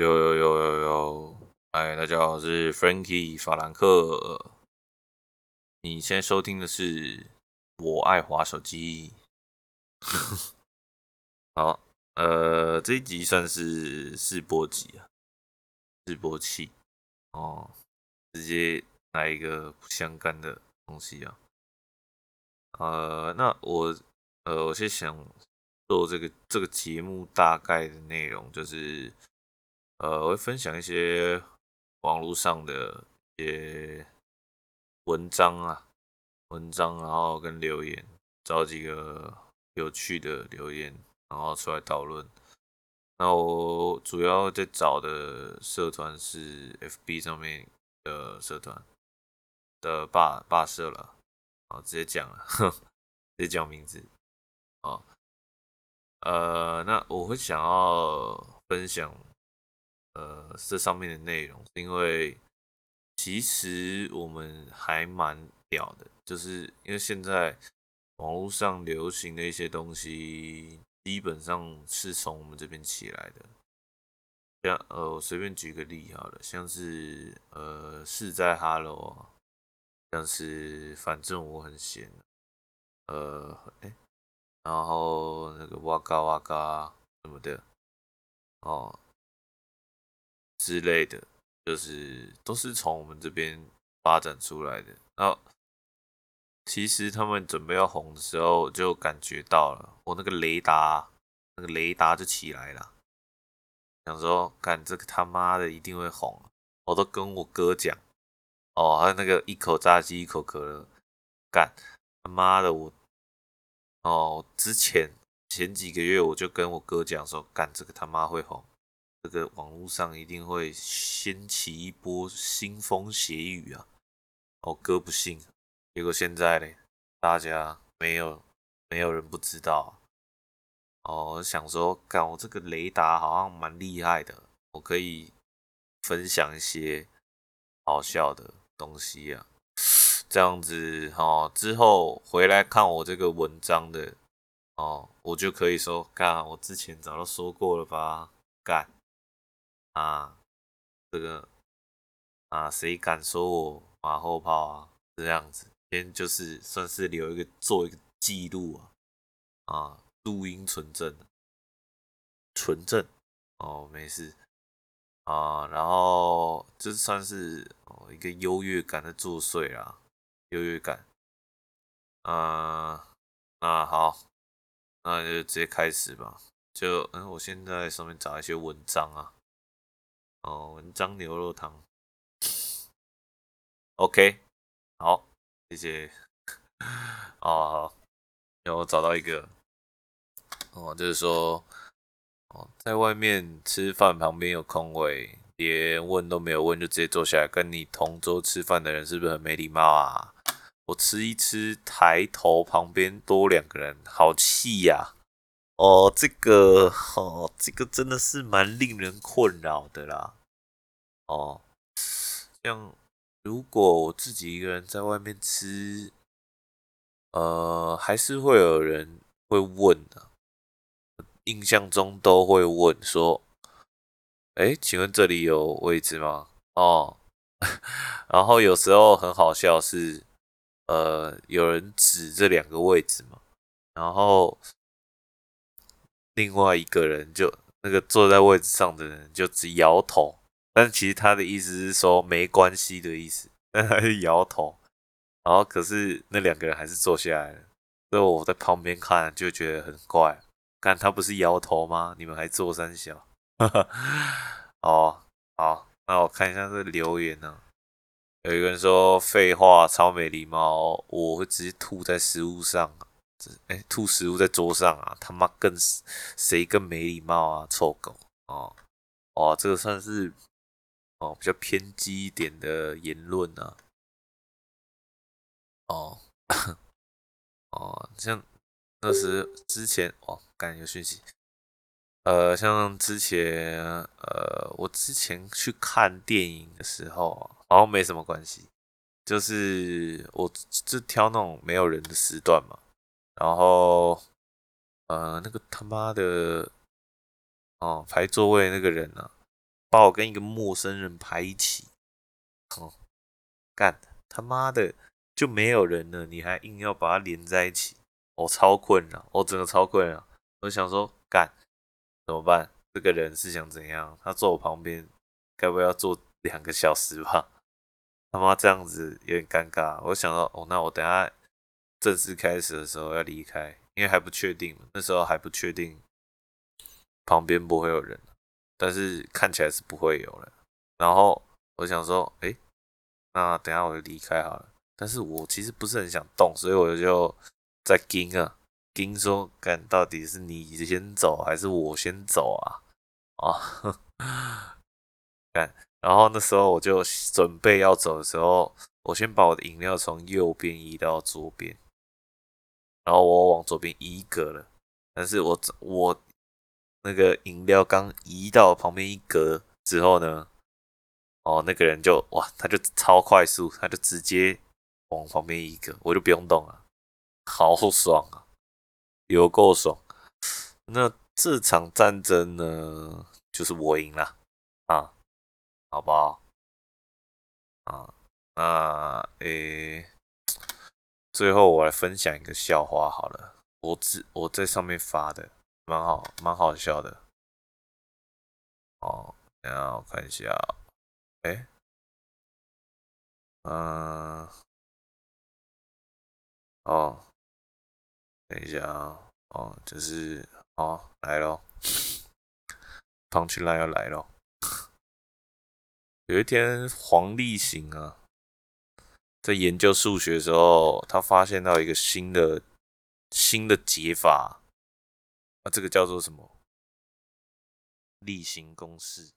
有有有有有，哎，大家好，我是 Frankie 法兰克。你现在收听的是我爱滑手机。好，呃，这一集算是试播集啊，试播器哦，直接来一个不相干的东西啊。呃，那我呃，我先想做这个这个节目大概的内容就是。呃，我会分享一些网络上的一些文章啊，文章，然后跟留言，找几个有趣的留言，然后出来讨论。那我主要在找的社团是 FB 上面的社团的霸霸社了，啊，直接讲了，呵 直接讲名字，啊，呃，那我会想要分享。呃，这上面的内容因为其实我们还蛮屌的，就是因为现在网络上流行的一些东西，基本上是从我们这边起来的。像呃，我随便举个例好了，像是呃，是在 Hello，像是反正我很闲，呃，哎，然后那个哇嘎哇嘎什么的，哦。之类的，就是都是从我们这边发展出来的。然后，其实他们准备要红的时候，就感觉到了，我那个雷达，那个雷达就起来了。想说，干这个他妈的一定会红，我都跟我哥讲，哦，还有那个一口炸鸡一口可乐，干他妈的我，哦，之前前几个月我就跟我哥讲说，干这个他妈会红。这个网络上一定会掀起一波腥风血雨啊！我哥不信，结果现在呢，大家没有没有人不知道。哦，我想说，干我这个雷达好像蛮厉害的，我可以分享一些好笑的东西啊，这样子哦，之后回来看我这个文章的哦，我就可以说，干我之前早就说过了吧，干。啊，这个啊，谁敢说我马后炮啊？这样子，先就是算是留一个做一个记录啊，啊，录音存证，存证哦，没事啊，然后这算是哦一个优越感的作祟啦，优越感，啊，那好，那就直接开始吧，就嗯，我现在上面找一些文章啊。哦，文章牛肉汤，OK，好，谢谢。哦，然后找到一个，哦，就是说，哦，在外面吃饭旁边有空位，连问都没有问就直接坐下来，跟你同桌吃饭的人是不是很没礼貌啊？我吃一吃，抬头旁边多两个人，好气呀！哦，这个哦，这个真的是蛮令人困扰的啦。哦，像如果我自己一个人在外面吃，呃，还是会有人会问的。印象中都会问说：“哎，请问这里有位置吗？”哦，然后有时候很好笑是，呃，有人指这两个位置嘛，然后。另外一个人就那个坐在位置上的人就只摇头，但其实他的意思是说没关系的意思，但他是摇头，然后可是那两个人还是坐下来了，所以我在旁边看就觉得很怪，看他不是摇头吗？你们还坐三小？哦，好，那我看一下这留言呢、有一个人说废话超没礼貌，我会直接吐在食物上。哎，吐食物在桌上啊！他妈更谁更没礼貌啊！臭狗哦哦，这个算是哦比较偏激一点的言论啊。哦 哦，像那时之前哦，刚有讯息。呃，像之前呃，我之前去看电影的时候，好像没什么关系，就是我就挑那种没有人的时段嘛。然后，呃，那个他妈的，哦，排座位那个人呢、啊，把我跟一个陌生人排一起，哦，干他妈的就没有人了，你还硬要把它连在一起，我、超困扰，我、哦、真的超困扰。我想说，干怎么办？这个人是想怎样？他坐我旁边，该不会要坐两个小时吧？他妈这样子有点尴尬。我想到，哦，那我等下正式开始的时候要离开，因为还不确定，那时候还不确定旁边不会有人，但是看起来是不会有了。然后我想说，哎，那等下我就离开好了。但是我其实不是很想动，所以我就在盯啊。盯说，看到底是你先走还是我先走啊？啊，看，然后那时候我就准备要走的时候，我先把我的饮料从右边移到左边，然后我往左边移一格了，但是我我那个饮料刚移到旁边一格之后呢，哦，那个人就哇，他就超快速，他就直接往旁边一格，我就不用动了，好爽啊！有够爽！那这场战争呢，就是我赢了啊，好不好？啊，那诶，最后我来分享一个笑话好了，我只我在上面发的，蛮好，蛮好笑的。哦，等下我看一下，诶，嗯，哦。等一下啊，哦，就是哦，来咯，胖起来要来咯。有一天，黄立行啊，在研究数学的时候，他发现到一个新的新的解法，啊，这个叫做什么？例行公式。